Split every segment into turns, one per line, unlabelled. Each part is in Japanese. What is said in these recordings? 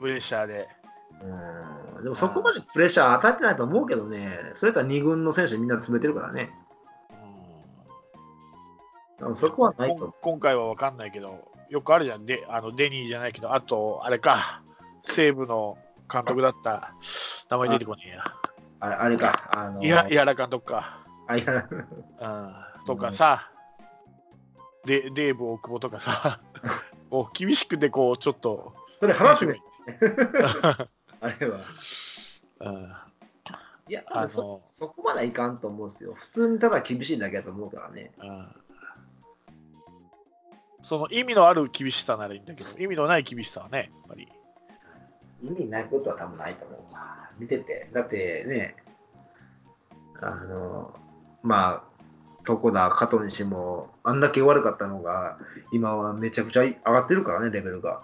プレッシャーで。
うんでもそこまでプレッシャー与えてないと思うけどね、それやったら2軍の選手みんな詰めてるからね。多分そこはないと。
今回は分かんないけど、よくあるじゃん、であのデニーじゃないけど、あと、あれか、西武の監督だった、名前出てこねえや。
あれあれか、あの
いや、井原監督か。
あいや
うん、とかさ、でデーブ大久保とかさ、こう厳しくて、こう、ちょっと、
それ話。あれは。
うん
いや、
あの
そそこまではいかんと思うんですよ。普通にただ厳しいだけだと思うからね。
うんその意味のある厳しさならいいんだけど、意味のない厳しさはね、やっぱり。
意味ないことは多分ないと思うわ。見てて。だってね、あの、まあ、床田、加藤にしても、あんだけ悪かったのが、今はめちゃくちゃ上がってるからね、レベルが。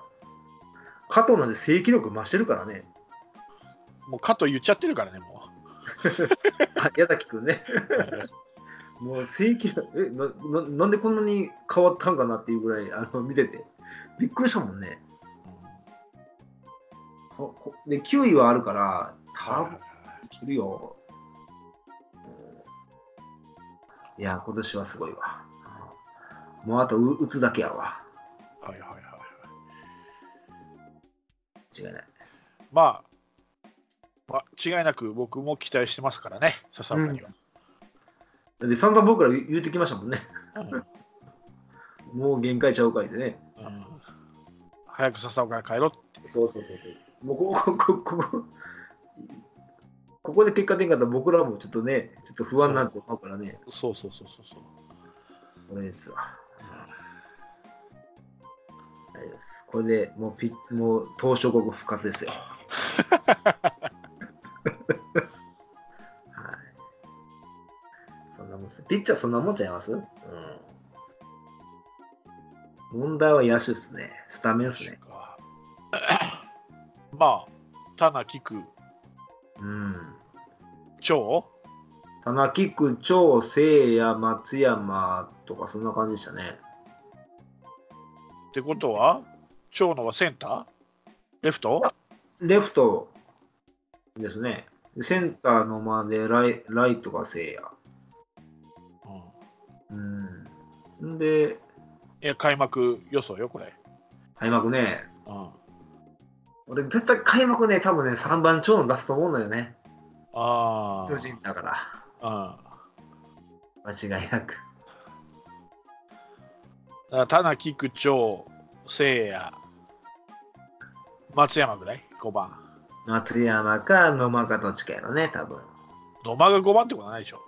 加藤なんで正規力増してるからね。
もう加藤言っちゃってるからね、も
あ矢崎くんね。
う。
もう正規力、えなな、なんでこんなに変わったんかなっていうぐらい、あの見てて。びっくりしたもんね。ほほで、9位はあるから、多分いけるよ。いや、今年はすごいわ。もうあとう打つだけやわ。
はいはいはいはい。
違いない。
まあ、まあ、違いなく僕も期待してますからね、笹岡には。
で、散々僕ら言言うてきましたもんね。
うん
もう限界ちゃうかいでね。
うん早く笹岡に帰ろうって。
そうそうそうそう。もうここ、ここ、ここ、ここで結果出んかったら僕らもちょっとね、ちょっと不安になって思うからね。
そうそうそうそうそう。
これですわ。です。これでもうピッチ、もう東証国復活ですよ。はい。そんなもんです。ピッチャーそんなもんちゃいます？うん。問題は野手ですね。スタメンですね。
まあ、棚菊、
うん。
長
田木区、長、聖也、松山とかそんな感じでしたね。
ってことは、長野はセンター？レフト？
レフトですね。センターのまでライライトが聖也。
うん
うん。で、
いや、開幕予想よ、これ。
開幕ね。
うん、
俺絶対開幕ね、多分ね、3番長野出すと思うのよね。
あ
巨人だから。
あ。
間違いなく。
うん。棚菊、長、聖也、松山ぐらい ?5 番。
松山か野間かどっちかやろね、多分。
野間が5番ってことないでしょ。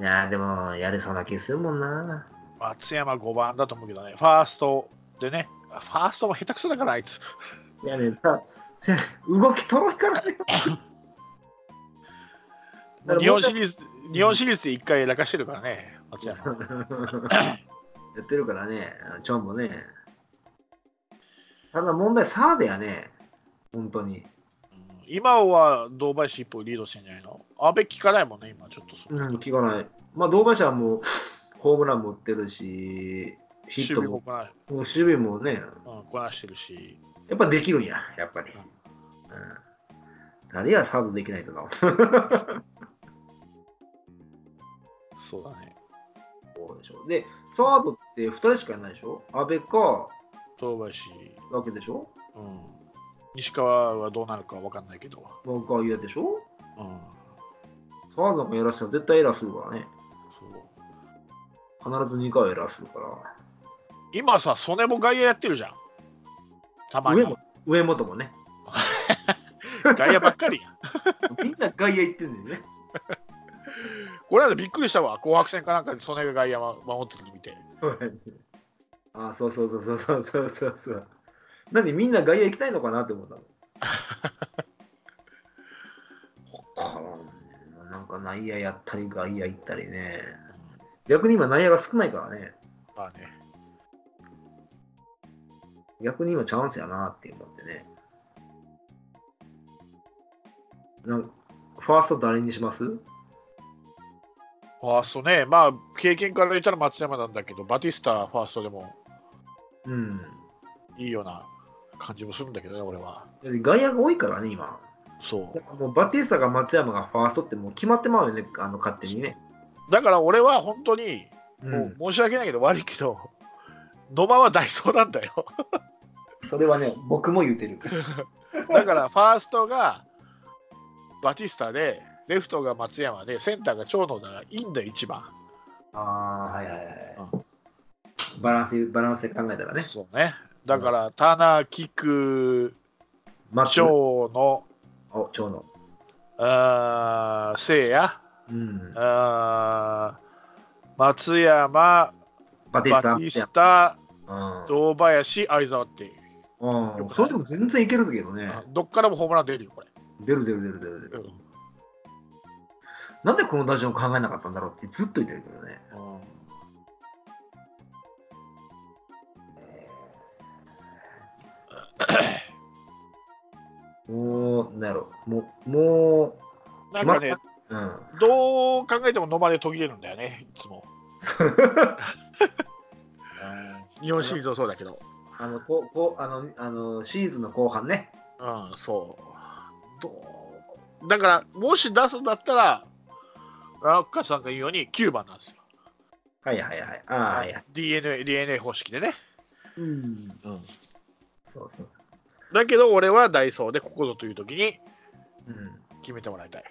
いやーでも、やれそうな気するもんな。
松山5番だと思うけどね。ファーストでね。あファーストも下手くそだから、あいつ。
いやね、たせ動きとろいからね。
日本シリーズ、日本シリーズで1回やらかしてるからね、松山。
やってるからね、チョンもね。ただ問題、サードやね、本当に。
うん今は堂林一歩リードしてんじゃないの？阿部聞かないもんね、今ちょっとそ
うん、聞かない。まあ、堂林はもう、ホームランも打ってるし、ヒットも、
守備もこな,、
もう守備もね、
うん、こなしてるし、
やっぱできるんや、やっぱり。
うん
うん、誰やサードできないとか。
そうだね。
そうでしょ。で、サードって2人しかいないでしょ？阿部か、
堂林、
だけでしょ？
うん、西川はどうなるかわかんないけど、
僕は嫌でしょ？
うん、
サードなんかやらせたら絶対エラーするからね。
そう
必ず2回はエラーするから。
今さ、曽根も外野やってるじゃん。たまに
上。も上本もね。
外野ばっかりやん。
みんな外野行ってんだよね。
これはびっくりしたわ。紅白戦かなんかで曽根が外野を守ってるの見て。
そうやねあそうそうそうそうそうそうそうそう。何みんな外野行きたいのかなって思ったの？なんか内野やったり外野行ったりね。逆に今内野が少ないからね。
まあね。
逆に今チャンスやなって思ってね。なんファースト誰にします？
ファーストね、まあ経験から言ったら松山なんだけど、バティスタファーストでも
うん。
いいような感じもするんだけどね、俺は。
外野が多いからね、今。
そう。
もうバティスタが松山がファーストってもう決まってまうよね、あの勝手にね。
だから俺は本当に、
う、
もうん申し訳ないけど悪いけど、野間はダイソーなんだよ。
それはね、僕も言うてる。
だからファーストがバティスタで、レフトが松山で、センターが長野だからいいんだよ、一番。
ああ、はいはいはい。バランス、バランスで考えたらね。
そうね。だから、タナ、キク、
松
長野、
お、長野。
あー聖夜、
うん。
あー松山、
バティスタ。
バティスタ、
うん
堂林、相沢っていう。
うん。それでも全然いけるけどね。
どっからもホームラン出るよ、これ。
出る出る出る出る出る。
うん
なんでこの打順を考えなかったんだろうってずっと言ってるけどね。もう、なんやろ。もう、も
なんかね、
う、うん。
どう考えても野間で途切れるんだよね、いつも。日本シリーズもそうだけど。
あの、こう、こう、あの、あの、シーズンの後半ね。
うん、そう。どうだから、もし出すんだったら、ラッカさんが言うように9番なんですよ。
はいはいはい。ああ、はいはい。
DNA, DNA 方式でね。
うん。
うん、
そうそう。
だけど、俺はダイソーでここぞという時に
うん。
決めてもらいたい。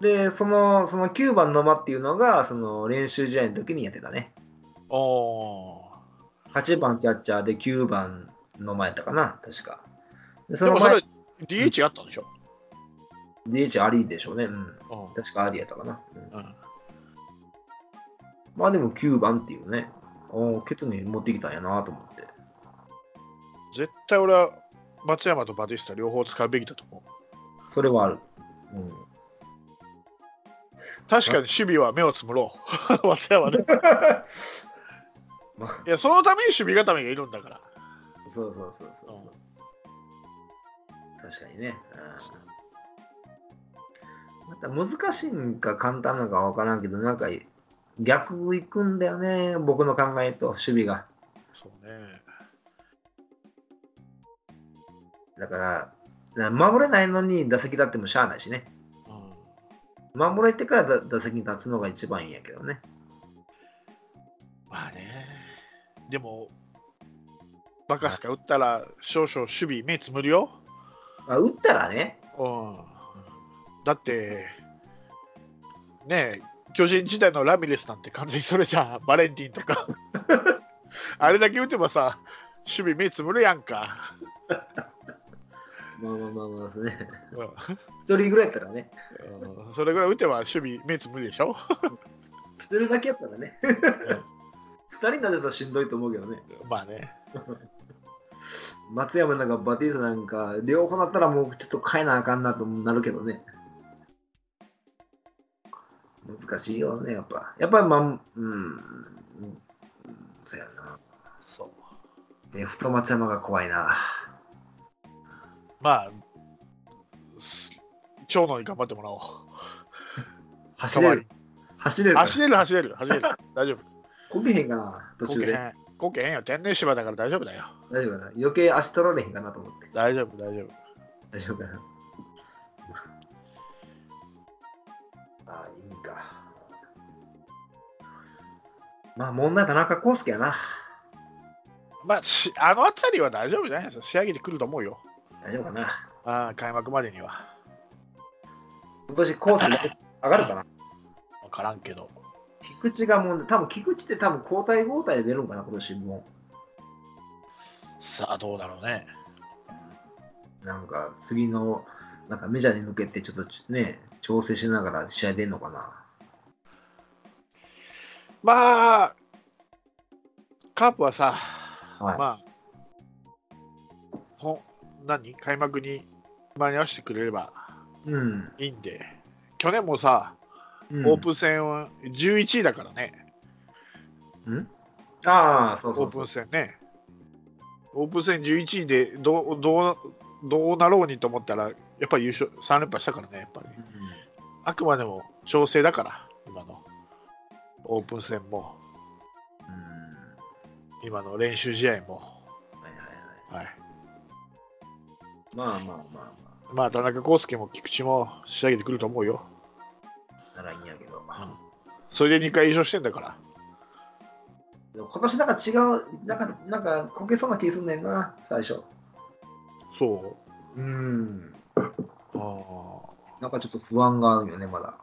で、その、その9番の間っていうのが、その練習試合の時にやってたね。
おー
8番キャッチャーで9番の前やったかな、確か。でその
でもそれ
前、、
DH あったんでしょ？
DH ありでしょうね。うん。
うん
確かありやったかな。うん
うん
まあでも9番っていうね、おーケツに持ってきたんやなと思って。
絶対俺は松山とバティスタ両方使うべきだと思う。
それはある。うん。
確かに守備は目をつむろう。松山で。
まあ、
いや、そのために守備固めがいるんだから。
そうそうそうそうそう。確かにね。うんまた難しいんか簡単なのかわからんけど、なんか逆行くんだよね、僕の考えと守備が。
そうね。
だから、な守れないのに打席立ってもしゃあないしね。
うん、
守れてから打打席に立つのが一番いいんやけどね。
まあね。でも、バカスカ打ったら少々守備目つむるよ。
まあ、打ったらね、
うん。だって、ねえ、巨人時代のラミレスなんて完全に それじゃん。バレンティンとか。あれだけ打てばさ、守備目つむるやんか。
まあまあまあまあですね。
うん
一人ぐらいやったらね、
うんそれぐらい打てば守備目つむるでしょ？
一人だけやったらね、二人になってたらしんどいと思うけどね。
まあね。
松山なんかバティスタなんか、両方だったらもうちょっと変えなあかんなとなるけどね。難しいよね、やっぱ。やっぱりまあ、うん、うん、そうやな。
そう。
で、太松山が怖いな。
まあ、す長野に頑張ってもらおう。
走れる？走れる。
走れる、走れる、走れる。大丈夫。
こけへんかな、途中で？
こけへん。よ。天然芝だから大丈夫だよ。
大丈夫かな？余計足取られへんかなと思って。
大丈夫、大丈夫。
大丈夫かな？ああ、いいか。まあ、問題は田中康介やな。
まあ、しあの辺りは大丈夫じゃないですか。仕上げてくると思うよ。
大丈夫かな。
ああ開幕までには。
今年康介上がるかな。
分からんけど。
菊池がもう、多分菊池って多分交代交代で出るんかな、今年も。
さあ、どうだろうね。
なんか、次の、なんかメジャーに向けてちょっとね、調整しながら試合出んのかな。
まあ、カープはさ、
はい。
まあ、ほ何？開幕に間に合わせてくれれば
うん。
いいんで、去年もさ、
うん、
オープン戦は11位だからね、
ん？ああ、そうそ
オープン戦ね。オープン戦11位でどうどうどうなろうにと思ったら、やっぱり優勝3連覇したからね、やっぱり。
うん
あくまでも調整だから、今のオープン戦も、
うん
今の練習試合も。
はいはいはい。
はい、
まあまあまあま
まあ、田中康介も菊池も仕上げてくると思うよ。
あ、ならいいんやけど。
それで2回優勝してんだから。
今年なんか違う、なんか、なんかこけそうな気すんねんな、最初。
そう。
うん。
あ
なんかちょっと不安があるよね、まだ。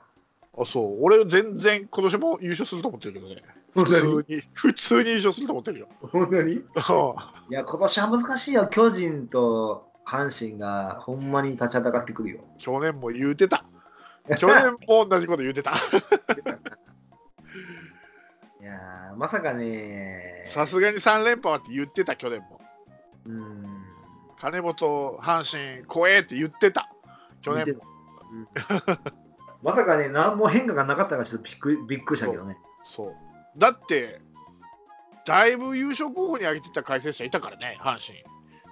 あ。あ、そう。俺全然今年も優勝すると思ってるけどね。普通に、普通に優勝すると思ってるよ。
本当に？い
あ
や、今年は難しいよ。巨人と阪神がほんまに立ちはだかってくるよ。
去年も言うてた。去年も同じこと言うてた。
いやー、まさかね。
さすがに3連覇はって言ってた、去年も。
うん。
金本、阪神、怖えって言ってた。去年も。
うんまさかね、何も変化がなかったからちょっとびっくりびっくりしたけどね。
そう。だって、だいぶ優勝候補に挙げてた解説者いたからね、阪神。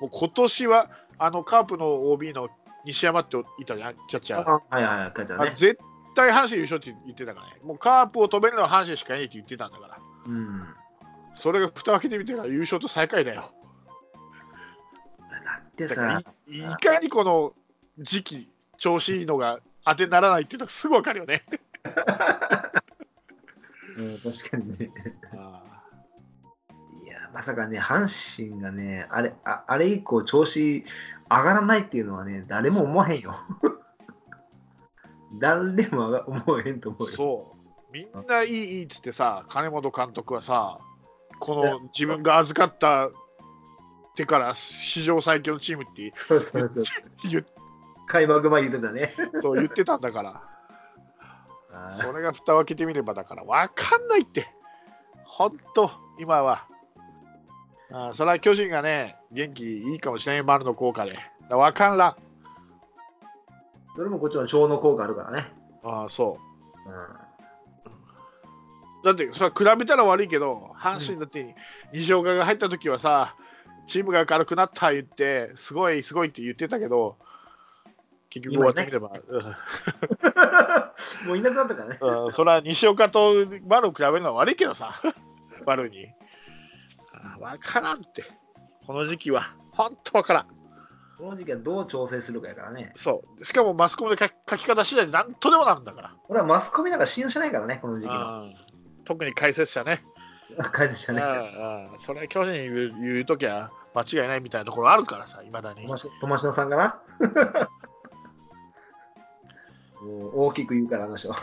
もう今年は、あのカープの OB の西山っていたじゃん、キャッチャー。
はいはいはい、書いてあるね。
あ絶対阪神優勝って言ってたからね。もうカープを止めるのは阪神しかいないって言ってたんだから。
うん。だ
それが蓋を開けてみたら優勝と最下位だよ。
って
だから
さ、
いいかにこの時期、調子いいのが当てにならないっていうのがすぐ分かるよね。
うん、確かにね。
あ
いや、まさかね、阪神がね、あれああれ以降調子上がらないっていうのはね、誰も思わへんよ。誰も思わへんと思うよ。
そう。みんないいいいっつってさ、金本監督はさ、この自分が預かった手から史上最強のチームって。言っ
開幕前言ってたね。
そう言ってたんだから、
あ
それが蓋を開けてみればだから分かんないって、ほんと、今は。あそれは巨人がね、元気いいかもしれない、丸の効果で。分かんらん。
それもこっちの腸の効果あるからね。
ああ、そう。
うん
だってそれは比べたら悪いけど阪神だって西岡が入った時はさチームが軽くなった言ってすごいすごいって言ってたけど結局終わってみれば、
もういなくなったからね。
うん。うんそれは西岡と丸を比べるのは悪いけどさ。丸に。分からんって。この時期は。本当分からん。
この時期はどう調整するかやからね。
そう。しかもマスコミで書き書き方次第で何とでもなるんだから。
俺はマスコミなんか信用してないからね、この時期の。
うん。特に解説者ね。
感じしたね。
うんうん。それは巨人言う言うときは間違いないみたいなところあるからさ、いまだに。
友達のさんかな 大きく言うから、あの人。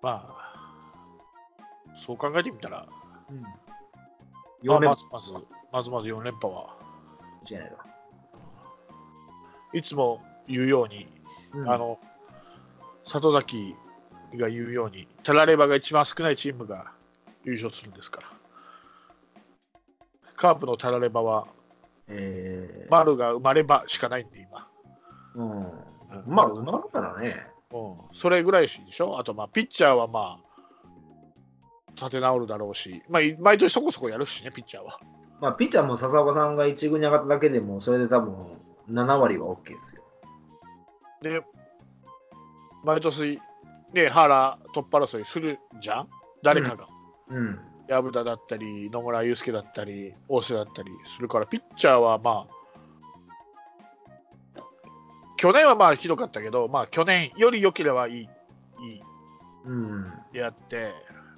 まあ、そう考えてみたら、
うん、
まあ
4連
まずまず、まずまず4連覇は、
違い
つも言うように、
うん。
あの、里崎が言うように、タラレバが一番少ないチームが優勝するんですから。カープのタラレバは、
えー
丸が生まればしかないんで、今。
うん、
うん
まあ、うまくからね。
うん、それぐらいでしょ？あと、まあ、ピッチャーはまあ、立て直るだろうし、まあ、い毎年そこそこやるしね、ピッチャーは。
まあ、ピッチャーも笹岡さんが一軍に上がっただけでも、それで多分7割は OK ですよ。
で、毎年、ね、原突破争いするじゃん？誰かが。
うん。
薮田だったり、野村祐介だったり、大瀬だったりするから、ピッチャーはまあ、去年はまあひどかったけど、まあ去年より良ければいい、いい
うん。
やって、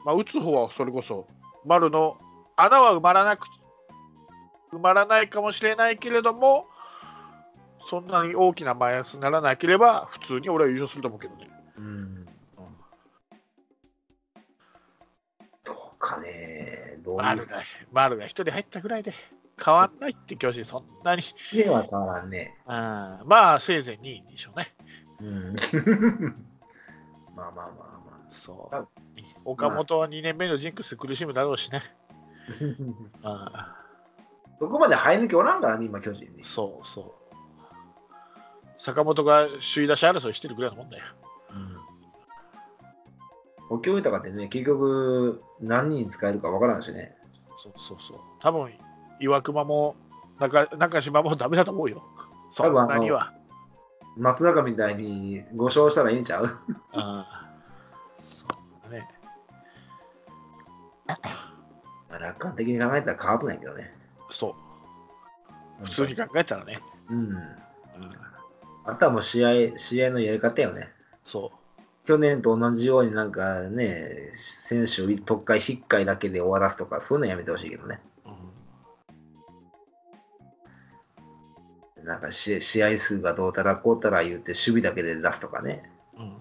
まあ、打つ方はそれこそ、丸の穴は埋まらなく埋まらないかもしれないけれども、そんなに大きなマイナスにならなければ、普通に俺は優勝すると思うけどね。
うん。どういう
丸が、一人入ったぐらいで変わんないって巨人、そんなに。
では変わらんね。
うんまあ、せいぜい2位でしょうね。
うん。まあまあまあま
そう
あ。
岡本は2年目のジンクスで苦しむだろうしね。
あ。
うん
そこまで生え抜きおらんからね、今、巨人に。
そうそう。坂本が首位打者争いしてるぐらいのもんだよ。
かってね、結局何人使えるかわからんしね。
そうそうそう。多分岩隈も中中島もダメだと思うよ。そんなには。
松坂みたいに5勝したらいいんちゃう？
あそうだね。
あ楽観的に考えたらカープなんやけどね。
そう、普通に考えたらね。
うん。
うん、
あとはもう試合、試合のやり方よね。
そ
去年と同じようになんかね、選手を特回、引っかいだけで終わらすとか、そういうのやめてほしいけどね。
う。うん、
なんか試試合数がどうたらこうたら言って、守備だけで出すとかね。
うん、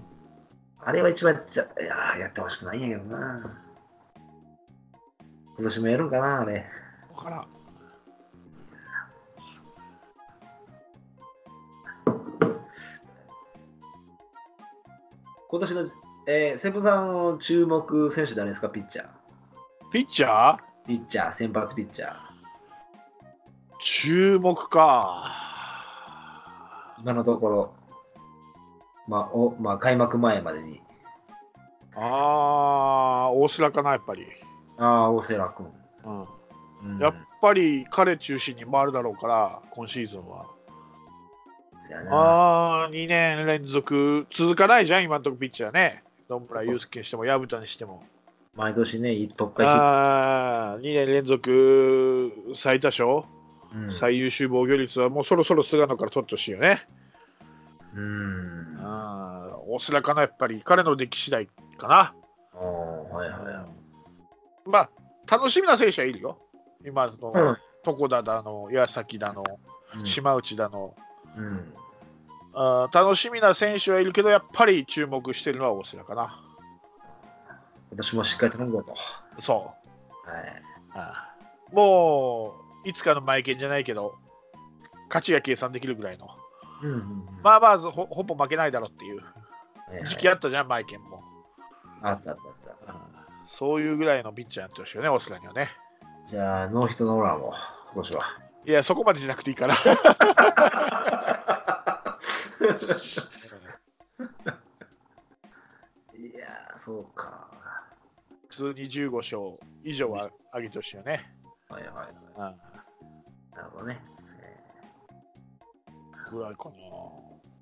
あれは一番やーやってほしくないんやけどな。今年もやるんかな、あれ。
わからん。
今年の、えー、セブさんの注目選手誰ですか、ピッチャー。
ピッチャー？
ピッチャー、先発ピッチャー。
注目か。
今のところ、まあ、おまあ、開幕前までに。
ああ、大須良かな、やっぱり。
ああ、大瀬良君。
うん
うん、
やっぱり彼中心に回るだろうから、今シーズンは。
そやな
ああ、2年連続続かないじゃん、今のところピッチャーね。野村祐介にしても、薮田にしても。
毎年ね、特回ヒッ
ああ、2年連続最多勝、
ト。うん
最優秀防御率はもうそろそろ菅野から取ってほしいよね。
うん。
ああ、大須良かな、やっぱり彼の出来次第かな。
はいはいはい。
まあ、楽しみな選手はいるよ。今の、
うん
床田だの、矢崎だの、
うん
島内だの、
うん。
あー楽しみな選手はいるけど、やっぱり注目してるのは大須良かな。
今年もしっかり頼むぞと。
そう。
はい。
あーもう、いつかのマイケンじゃないけど、勝ちが計算できるぐらいの。
うんうんうん。
まあまあ、ほほぼ負けないだろうっていう時期あったじゃん、マイケンも。
あったあったあった。
そういうぐらいのピッチャーやってほしいよね、オスラにはね。
じゃあ、ノーヒットノーランを、今年は。
いや、そこまでじゃなくていいから。
いやー、そうか。
普通に15勝以上は上げてほしいよね。
はいはいはい。
うん
なるほどね。
ぐらいかな。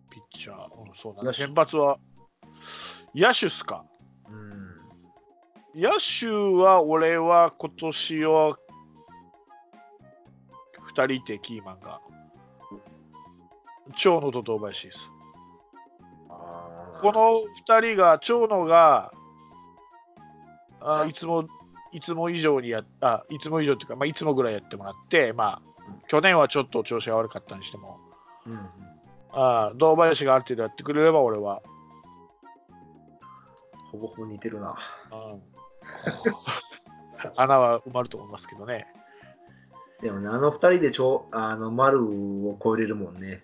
ピッチャー、うん、そうだね。先発は、野手っすか？
うん。
野手は俺は今年は2人いてキーマンが。長野と堂林です。この2人が長野があいつもいつも以上にやあいつも以上っていうか、まあ、いつもぐらいやってもらってまあ去年はちょっと調子が悪かったにしても。
うんうん。
あ堂林がある程度やってくれれば俺は、
ほぼほぼ似てるな。
うん。穴は埋まると思いますけどね
でもね、あの二人でちょあの丸を超えれるもんね。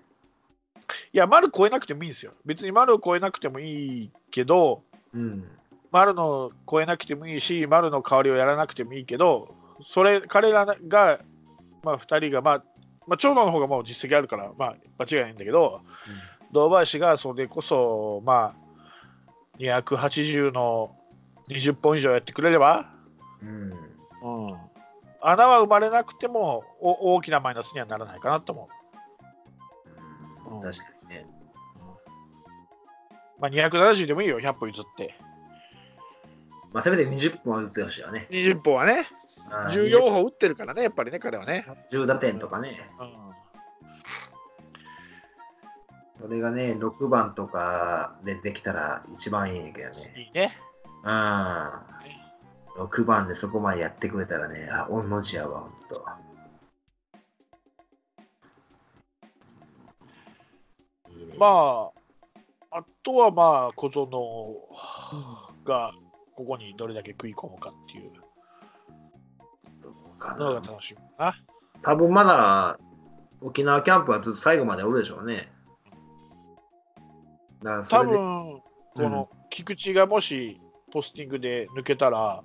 いや、丸超えなくてもいいんですよ。別に丸を超えなくてもいいけど、
うん。
丸の超えなくてもいいし、丸の代わりをやらなくてもいいけど、それ、彼らが、まあ、2人が、まあ、まあ、長野の方がもう実績あるから、まあ、間違いないんだけど、堂林がそれこそ、まあ、280の20本以上やってくれれば、
うん。
うん、穴は生まれなくてもお大きなマイナスにはならないかなと思う。
うん、確かにね。
まあ、270でもいいよ、100本譲って。
まあ、せめて20本は打ってほしいよね。
20本はね、
あー
14本打ってるからね、やっぱりね、彼はね。
10打点とかね。
うん
それがね、6番とかでできたら一番いいんやけどね。
いいね。
うん。6番でそこまでやってくれたらね、あ、御の字やわ、ほんと。いいね。
まあ、あとはまあ、小園がここにどれだけ食い込むかっていう。
どうか
のが
な
楽しみか
多分まだ沖縄キャンプはずっと最後までおるでしょうね。だから
多分この菊池がもしポスティングで抜けたら、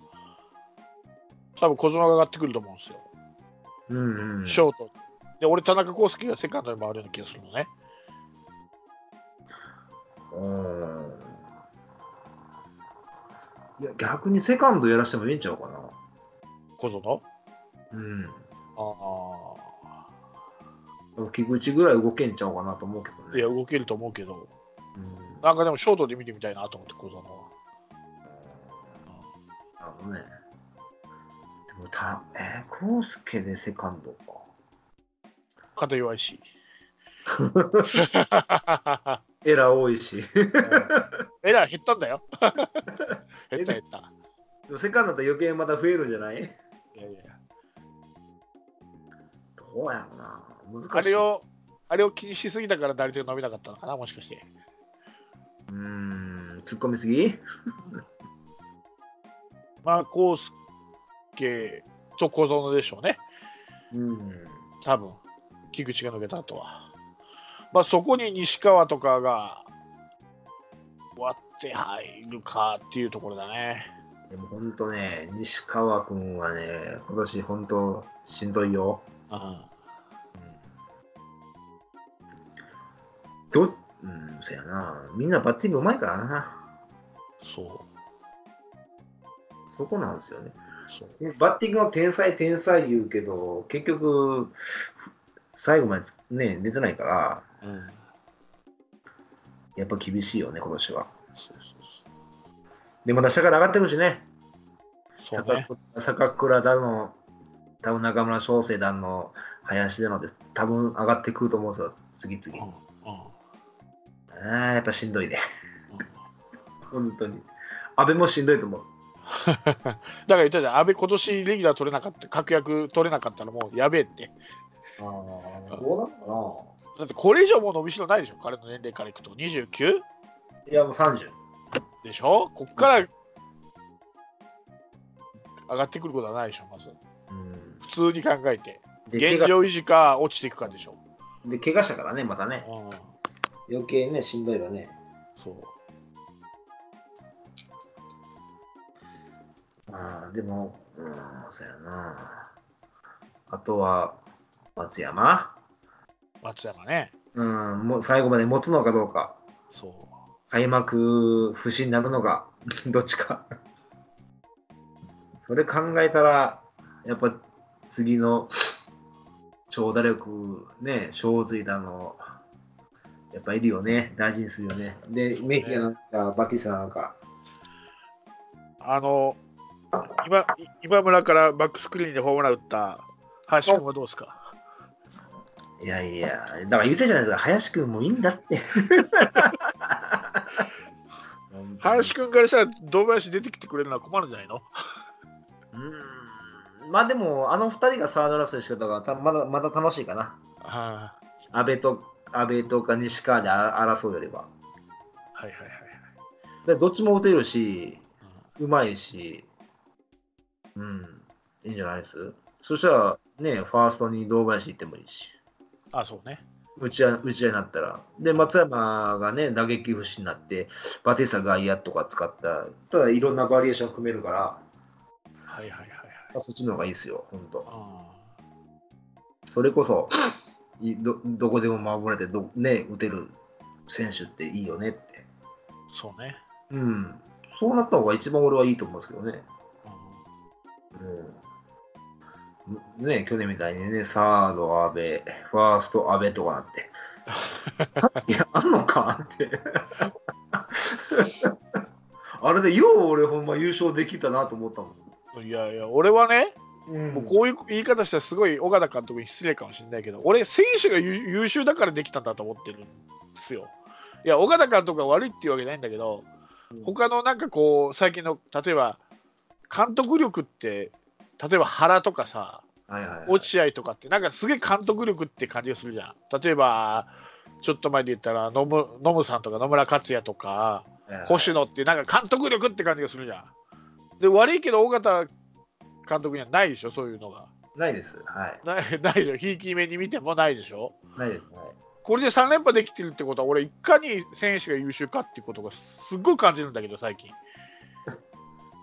多分小園が上がってくると思うんですよ。
うんうん、
ショート。で、俺、田中康介がセカンドに回るような気がするのね。
うんいや逆にセカンドやらしてもいいんちゃうかな。
小園？
うん。
あ
でも菊池ぐらい動けんちゃうかなと思うけど
あ。
ね。
いや、動けると思うけど、
うん
なんかでもショートで見てみたいなと思って、小園は。
なるほどね。でもうたえー、コウスケでセカンドか。
肩弱いし。
エラー多いし。
エラー減ったんだよ。減った減った。
でもセカンドだと余計また増えるんじゃない？
いやいや
どうやろうな。難しい。
あれを、あれを気にしすぎたから打率が伸びなかったのかな、もしかして。
うーん、突っ込みすぎ？
まあ、コースケと小園でしょうね。
うん。
多分菊池が抜けた後は。まあ、そこに西川とかが割って入るかっていうところだね。
でも本当ね、西川君はね、今年本当しんどいよ。
うん
どうん、そやな。みんなバッティングうまいからな。
そう
そこなんですよね。バッティングの天才、天才言うけど、結局、最後までね、出てないから、
うん
やっぱ厳しいよね、今年は。
そう
で、また下から上がってくるしね。
そね。
坂坂倉だの、多分中村翔成だの、林だので、多分上がってくると思うんですよ、次々。
うんうん
ああ、やっぱしんどいね。本当に。安倍もしんどいと思う。
だから言ったじゃん、安倍今年レギュラー取れなかった、確約取れなかったらもうやべえって。
ああ、どうなの
だってこれ以上もう伸びしろないでしょ、彼の年齢からいくと。29?
かないや、もう30。
でしょ？こっから上がってくることはないでしょ、まず。
うん、
普通に考えて。
で
現状維持か落ちていくかでしょ。
で、怪我したからね、またね。
うん、
余計ね、しんどいわね。
そう。
ああ、でも、うん、そうやな。あとは、松山。
松山ね。
うん、もう最後まで持つのかどうか。
そう。
開幕不振になるのか、どっちか。それ考えたら、やっぱ次の長打力、ね、小髄だの、やっぱいるよね、大事にするよね。で、メヒアなんか、バティスタなんか、
あの、今今村からバックスクリーンでホームラン打った林君はどうですか？
いやいや、だから言ってたじゃないですか、林くんもいいんだって。
林君からしたら堂林出てきてくれるのは困るんじゃないの？
うん、まあでも、あの二人がサードラストの仕方がたまだまだ楽しいかな。
は
安倍と安倍とか西川であ争うよりは。
あ、はいはいはい。
でどっちも打てるし、うまいし、うん、いいんじゃないです？そしたら、ね、ファーストに堂林行ってもいいし、
あ、そうね。
打ち合い打ち合いになったら。で、松山がね、打撃不振になって、バティスタ外野とか使った、ただいろんなバリエーション組めるから、
はいはいはいはい。
そっちの方がいいですよ、本当。
あ
それこそ、いどどこでも守れてど、ね、打てる選手っていいよねって。
ーそうね。
うん。そうなった方が一番俺はいいと思うんですけどね。うん。ね、去年みたいにね、サード、安倍、ファースト、安倍とかなって。いや、あんのかって。あれでよう俺ほんま優勝できたなと思ったもん。
うんいやいや、俺はね、
うん
もうこういう言い方したらすごい尾形監督に失礼かもしれないけど、俺、選手が優優秀だからできたんだと思ってるんですよ。いや、尾形監督が悪いっていうわけないんだけど、
うん
他のなんかこう、最近の、例えば、監督力って、例えば原とかさ、
はいはいはい、
落合とかって、なんかすげえ監督力って感じがするじゃん。例えば、ちょっと前で言ったら野村、野村さんとか野村克也とか、
はいはい
星野って、なんか監督力って感じがするじゃん。で、悪いけど、尾形監督にはないでしょ、そういうのが。
ないです。はい。
ないないでしょ、ひいき目に見てもないでしょ。
ないです。はい。
これで3連覇できてるってことは、俺、いかに選手が優秀かっていうことがすっごい感じるんだけど、最近。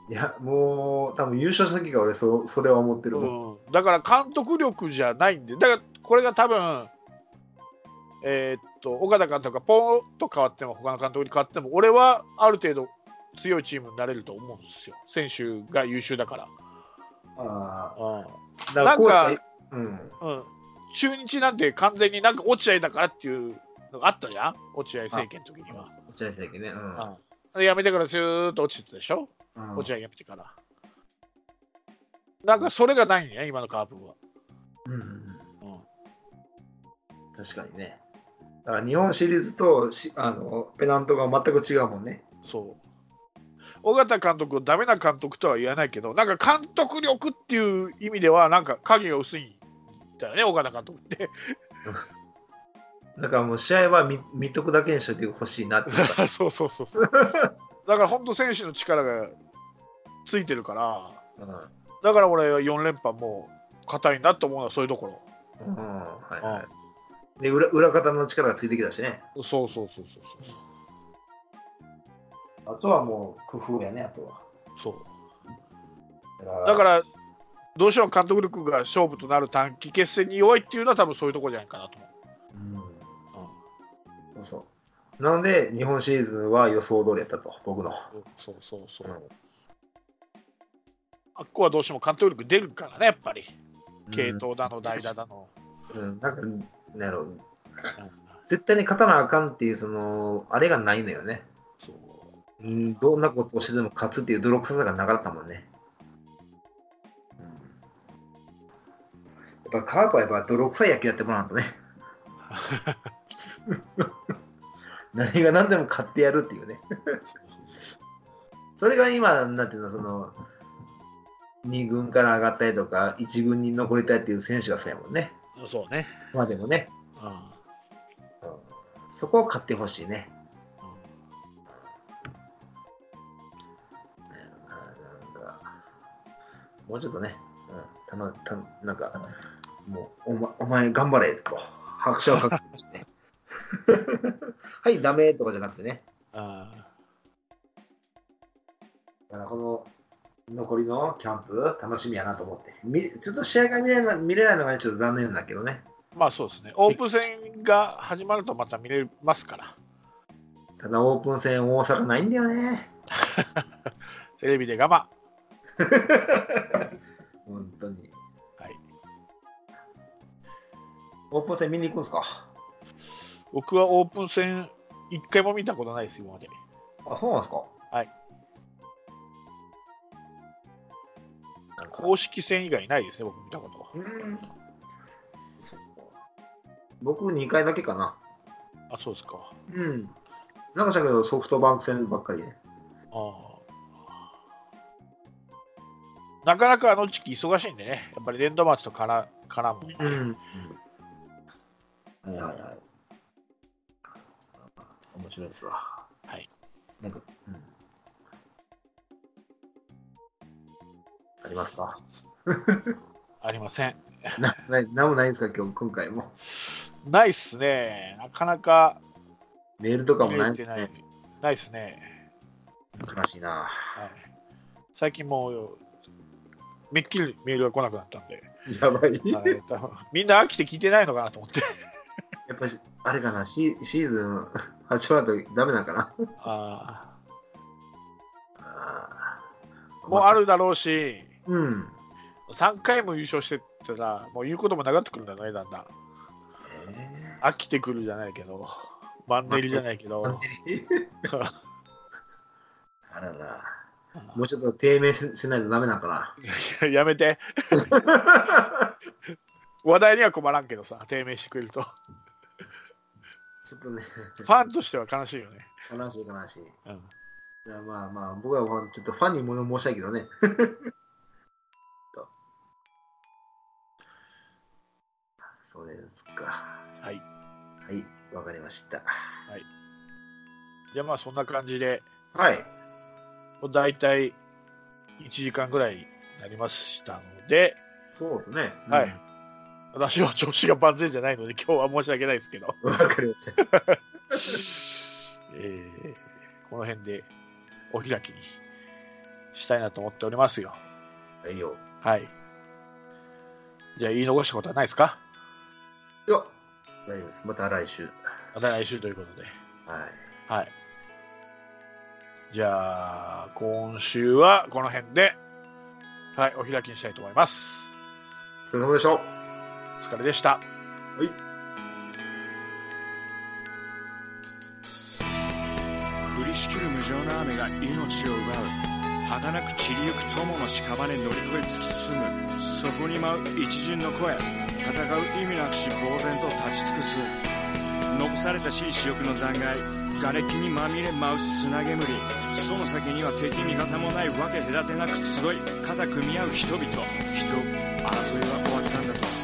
いや、もう、多分優勝した時が俺そ、それは思ってる。
うん、だから監督力じゃないんで、だからこれが多分、えーっと、岡田監督がポンと変わっても、他の監督に変わっても、俺はある程度強いチームになれると思うんですよ、選手が優秀だから。
ああ。
なんか
うん。
んうん、中日なんて完全になんか落合だからっていうのがあったじゃん、落合政権の時には。
落合政権ね。うん。
うん、で辞めてからずーっと落ちてたでしょ、
うん
落合辞めてから。なんかそれがないんや、今のカープは。
うんうん
うん
確かにね。だから日本シリーズとしあのペナントが全く違うもんね。
そう。尾形監督をダメな監督とは言わないけど、なんか監督力っていう意味では、なんか影が薄いんだよね、尾形監督って。
だからもう試合は見見とくだけにしといてほしいなって。
そうそうそうそう。だから本当、選手の力がついてるから、
うん
だから俺は4連覇もう硬いなと思うのはそういうところ。
うんはいはい、で裏裏方の力がついてきたしね。
そうそうそうそう
あとはもう工夫やね、あとは。
そう。そう
だから
どうしても監督力が勝負となる短期決戦に弱いっていうのは多分そういうところじゃないかなと思
うんそうそう。なので、日本シリーズは予想通りやったと、僕の。
う。そうそうそう。
うん
あっこはどうしても監督力出るからね、やっぱり。系統だの、代打だの。
うん、なんか、なんやろう絶対に勝たなあかんっていう、その、あれがないのよね。
そう
うん、どんなことをしてでも勝つっていう泥臭さがなかったもんね。うん、やっぱカープはやっぱ泥臭い野球やってもらうとね。何が何でも勝ってやるっていうね。それが今、なんていうの、その、2軍から上がったりとか、1軍に残りたいっていう選手がそうやもんね。
そうね。
まあでもね、
うん
うんそこを勝ってほしいね。なんかもうちょっとね、うん、たのたなんか、もうお,、ま、お前頑張れと拍手をかけてして、はい、ダメとかじゃなくてね、
あ
だからこの残りのキャンプ、楽しみやなと思って、みちょっと試合が見れない見れないのがねちょっと残念だけどね、
まあそうですね。オープン戦が始まるとまた見れますから。
ただオープン戦、大阪ないんだよね、
テレビで我
本当に。オープン戦見に行くんですか？
僕はオープン戦一回も見たことないです、今まで。
あ、そうなんですか？
はい。公式戦以外ないですね、僕見たことは。
僕2回だけかな。
あ、そうですか。
うん。なんかしたけどソフトバンク戦ばっかりね。
ああなかなかあの時期忙しいんでね、やっぱり年度末とから絡む。
ん。はいはいはい。面白いですわ。
はい。
なんか、うん。ありますか？
ありません。
な、な、なんもないんですか？今日、今回も。
ないっすね。なかなか
メールとかも
ない
ないですね。。
ないっすね。
悲しいな。
はい、最近もう、めっきりメールが来なくなったんで、
やばい。
みんな飽きて聞いてないのかなと思って。
やっぱし、あれかな、シシーズン 始まるとダメなんかな？
あ
あ
ーもうあるだろうし、
うん。
3回も優勝してったら、もう言うこともなくなってくるんだよね、だんだん。
え
飽きてくるじゃないけど、マンネリじゃないけ
ー、
ど、
あらら。もうちょっと低迷ししないとダメなんかな？
やめて。話題には困らんけどさ、低迷してくれると。
ちょっとね、
ファンとしては悲しいよね。
悲しい悲しい。
うん
いやまあまあ、僕はちょっとファンに物申したいけどね。と そうですか。
はい。
はい、わかりました。
じゃあまあそんな感じで、
はい。
大体1時間ぐらいになりましたので、
そうですね。
はい私は調子が万全じゃないので、今日は申し訳ないですけど、
うん。わかりました。
えーこの辺でお開きにしたいなと思っておりますよ。
はいよ。
はい。じゃあ言い残したことはないですか？
いや、大丈夫です。また来週。
また来週ということで。
はい。
はい。じゃあ、今週はこの辺で、はい、お開きにしたいと思います。
お疲れ様でした。
お疲れでした。
はい。
降りしきる無情な雨が命を奪う。儚く散りゆく友の屍乗り越え突き進む。そこに舞う一陣の声。戦う意味なくし呆然と立ち尽くす。残されたしい死翼の残骸。瓦礫にまみれ舞う砂煙。その先には敵味方もないわけ隔てなく集い。肩組み合う人々。人争いは終わった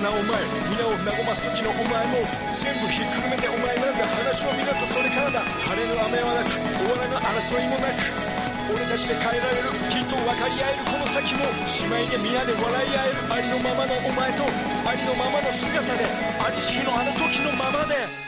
なお前皆を和ます時のお前も全部ひっくるめてお前なんだ話を見るとそれからだ晴れの雨はなく終わらぬ争いもなく俺たちで変えられるきっと分か？り合えるこの先も姉妹で皆で笑い合えるありのままのお前とありのままの姿でありし日のあの時のままで